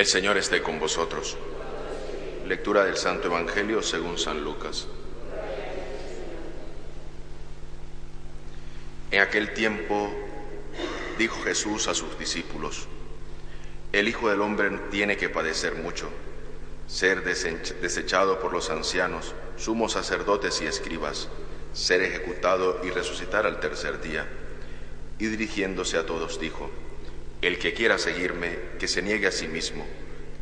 El Señor esté con vosotros. Lectura del Santo Evangelio según San Lucas. En aquel tiempo dijo Jesús a sus discípulos, el Hijo del Hombre tiene que padecer mucho, ser desechado por los ancianos, sumos sacerdotes y escribas, ser ejecutado y resucitar al tercer día. Y dirigiéndose a todos dijo, el que quiera seguirme, que se niegue a sí mismo,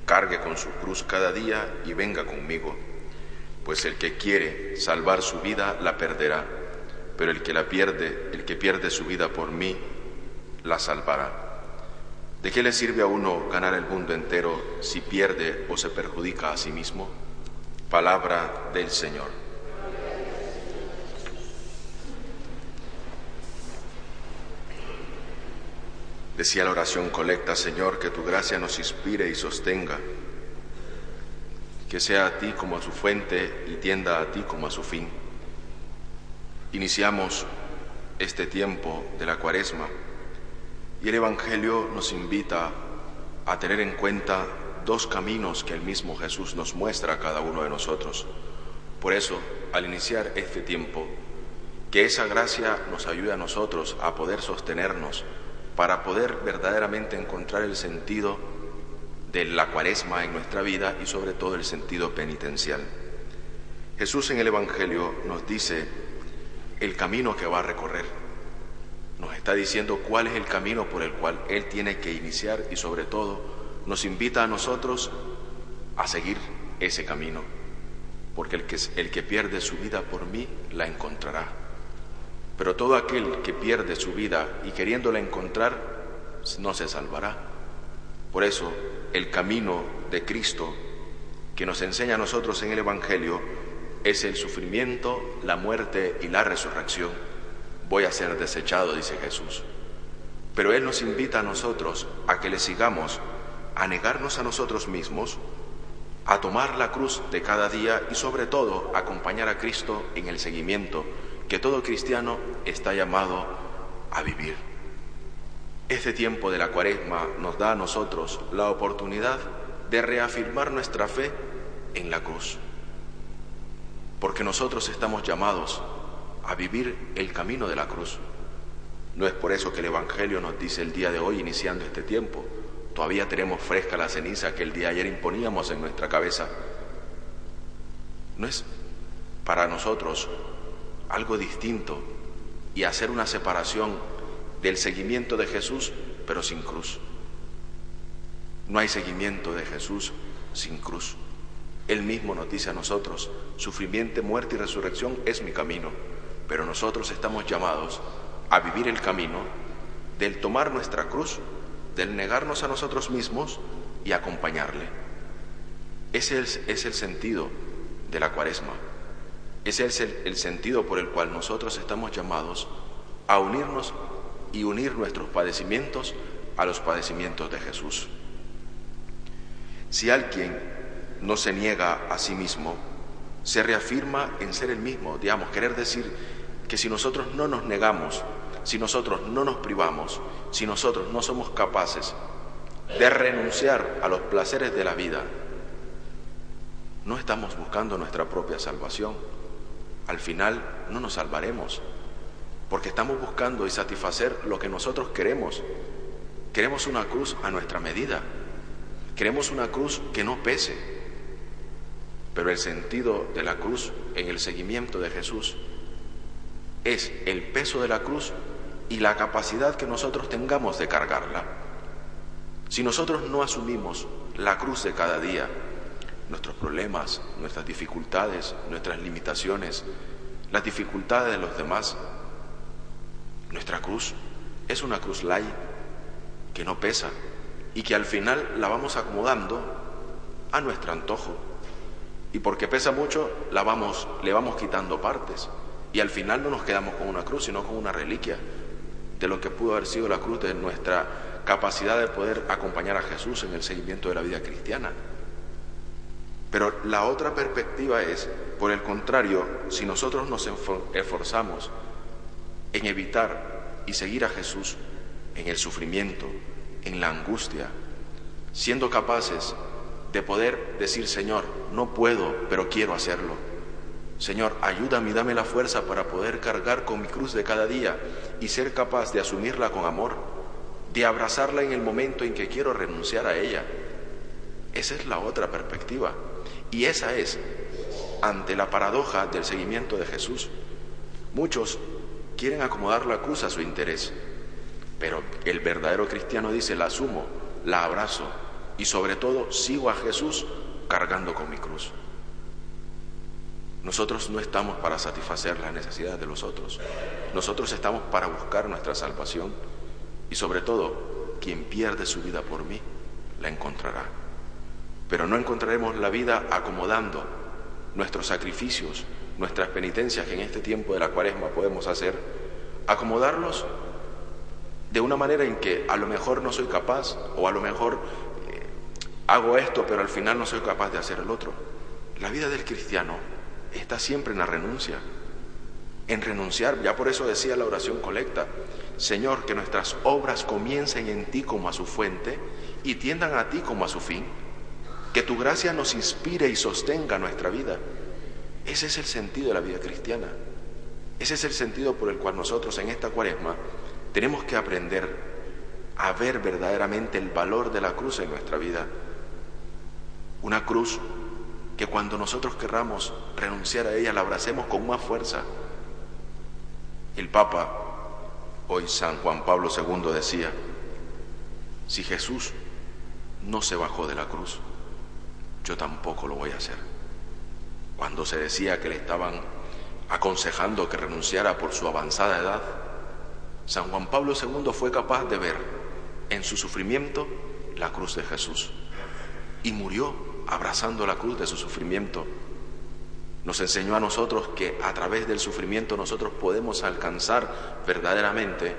cargue con su cruz cada día y venga conmigo, pues el que quiere salvar su vida la perderá, pero el que la pierde, el que pierde su vida por mí, la salvará. ¿De qué le sirve a uno ganar el mundo entero si pierde o se perjudica a sí mismo? Palabra del Señor. Decía la oración colecta, Señor, que tu gracia nos inspire y sostenga, que sea a ti como a su fuente y tienda a ti como a su fin. Iniciamos este tiempo de la cuaresma y el Evangelio nos invita a tener en cuenta dos caminos que el mismo Jesús nos muestra a cada uno de nosotros. Por eso, al iniciar este tiempo, que esa gracia nos ayude a nosotros a poder sostenernos para poder verdaderamente encontrar el sentido de la cuaresma en nuestra vida y sobre todo el sentido penitencial. Jesús en el Evangelio nos dice el camino que va a recorrer. Nos está diciendo cuál es el camino por el cual Él tiene que iniciar y sobre todo nos invita a nosotros a seguir ese camino. Porque el que, el que pierde su vida por mí la encontrará. Pero todo aquel que pierde su vida y queriéndola encontrar, no se salvará. Por eso, el camino de Cristo que nos enseña a nosotros en el Evangelio es el sufrimiento, la muerte y la resurrección. Voy a ser desechado, dice Jesús. Pero Él nos invita a nosotros a que le sigamos, a negarnos a nosotros mismos, a tomar la cruz de cada día y sobre todo acompañar a Cristo en el seguimiento que todo cristiano está llamado a vivir. Este tiempo de la cuaresma nos da a nosotros la oportunidad de reafirmar nuestra fe en la cruz, porque nosotros estamos llamados a vivir el camino de la cruz. No es por eso que el Evangelio nos dice el día de hoy, iniciando este tiempo, todavía tenemos fresca la ceniza que el día de ayer imponíamos en nuestra cabeza. No es para nosotros algo distinto y hacer una separación del seguimiento de Jesús, pero sin cruz. No hay seguimiento de Jesús sin cruz. Él mismo nos dice a nosotros, sufrimiento, muerte y resurrección es mi camino, pero nosotros estamos llamados a vivir el camino del tomar nuestra cruz, del negarnos a nosotros mismos y acompañarle. Ese es, es el sentido de la cuaresma. Ese es el, sentido por el cual nosotros estamos llamados a unirnos y unir nuestros padecimientos a los padecimientos de Jesús. Si alguien no se niega a sí mismo, se reafirma en ser el mismo, digamos, querer decir que si nosotros no nos negamos, si nosotros no nos privamos, si nosotros no somos capaces de renunciar a los placeres de la vida, no estamos buscando nuestra propia salvación, al final no nos salvaremos, porque estamos buscando y satisfacer lo que nosotros queremos. Queremos una cruz a nuestra medida, queremos una cruz que no pese, pero el sentido de la cruz en el seguimiento de Jesús es el peso de la cruz y la capacidad que nosotros tengamos de cargarla. Si nosotros no asumimos la cruz de cada día, nuestros problemas, nuestras dificultades, nuestras limitaciones, las dificultades de los demás. Nuestra cruz es una cruz light que no pesa y que al final la vamos acomodando a nuestro antojo. Y porque pesa mucho, la vamos, le vamos quitando partes. Y al final no nos quedamos con una cruz, sino con una reliquia de lo que pudo haber sido la cruz de nuestra capacidad de poder acompañar a Jesús en el seguimiento de la vida cristiana. Pero la otra perspectiva es, por el contrario, si nosotros nos esforzamos en evitar y seguir a Jesús en el sufrimiento, en la angustia, siendo capaces de poder decir, Señor, no puedo, pero quiero hacerlo. Señor, ayúdame y dame la fuerza para poder cargar con mi cruz de cada día y ser capaz de asumirla con amor, de abrazarla en el momento en que quiero renunciar a ella. Esa es la otra perspectiva. Y esa es ante la paradoja del seguimiento de Jesús. Muchos quieren acomodar la cruz a su interés, pero el verdadero cristiano dice, la asumo, la abrazo y sobre todo sigo a Jesús cargando con mi cruz. Nosotros no estamos para satisfacer las necesidades de los otros. Nosotros estamos para buscar nuestra salvación y sobre todo, quien pierde su vida por mí, la encontrará. Pero no encontraremos la vida acomodando nuestros sacrificios, nuestras penitencias que en este tiempo de la cuaresma podemos hacer, acomodarlos de una manera en que a lo mejor no soy capaz o a lo mejor eh, hago esto pero al final no soy capaz de hacer el otro. La vida del cristiano está siempre en la renuncia, en renunciar. Ya por eso decía la oración colecta, Señor, que nuestras obras comiencen en ti como a su fuente y tiendan a ti como a su fin. Que tu gracia nos inspire y sostenga nuestra vida. Ese es el sentido de la vida cristiana. Ese es el sentido por el cual nosotros en esta cuaresma tenemos que aprender a ver verdaderamente el valor de la cruz en nuestra vida. Una cruz que cuando nosotros querramos renunciar a ella la abracemos con más fuerza. El Papa, hoy San Juan Pablo II, decía, si Jesús no se bajó de la cruz, yo tampoco lo voy a hacer. Cuando se decía que le estaban aconsejando que renunciara por su avanzada edad, San Juan Pablo II fue capaz de ver en su sufrimiento la cruz de Jesús y murió abrazando la cruz de su sufrimiento. Nos enseñó a nosotros que a través del sufrimiento nosotros podemos alcanzar verdaderamente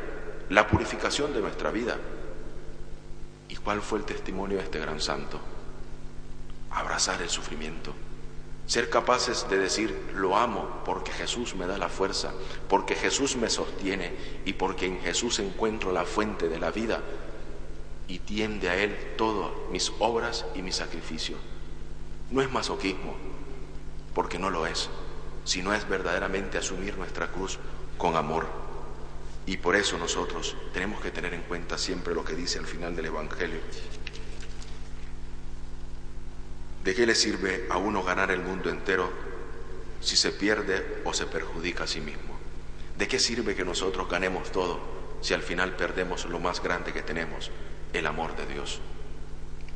la purificación de nuestra vida. ¿Y cuál fue el testimonio de este gran santo? Abrazar el sufrimiento, ser capaces de decir, lo amo porque Jesús me da la fuerza, porque Jesús me sostiene y porque en Jesús encuentro la fuente de la vida y tiende a Él todas mis obras y mi sacrificio. No es masoquismo, porque no lo es, sino es verdaderamente asumir nuestra cruz con amor. Y por eso nosotros tenemos que tener en cuenta siempre lo que dice al final del Evangelio. ¿De qué le sirve a uno ganar el mundo entero si se pierde o se perjudica a sí mismo? ¿De qué sirve que nosotros ganemos todo si al final perdemos lo más grande que tenemos, el amor de Dios?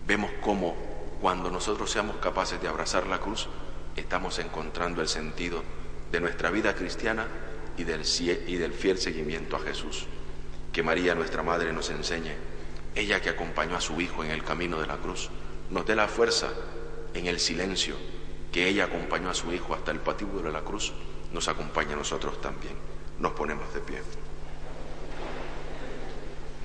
Vemos cómo cuando nosotros seamos capaces de abrazar la cruz, estamos encontrando el sentido de nuestra vida cristiana y del, y del fiel seguimiento a Jesús. Que María, nuestra Madre, nos enseñe, ella que acompañó a su Hijo en el camino de la cruz, nos dé la fuerza en el silencio que ella acompañó a su hijo hasta el patíbulo de la cruz, nos acompaña a nosotros también. Nos ponemos de pie.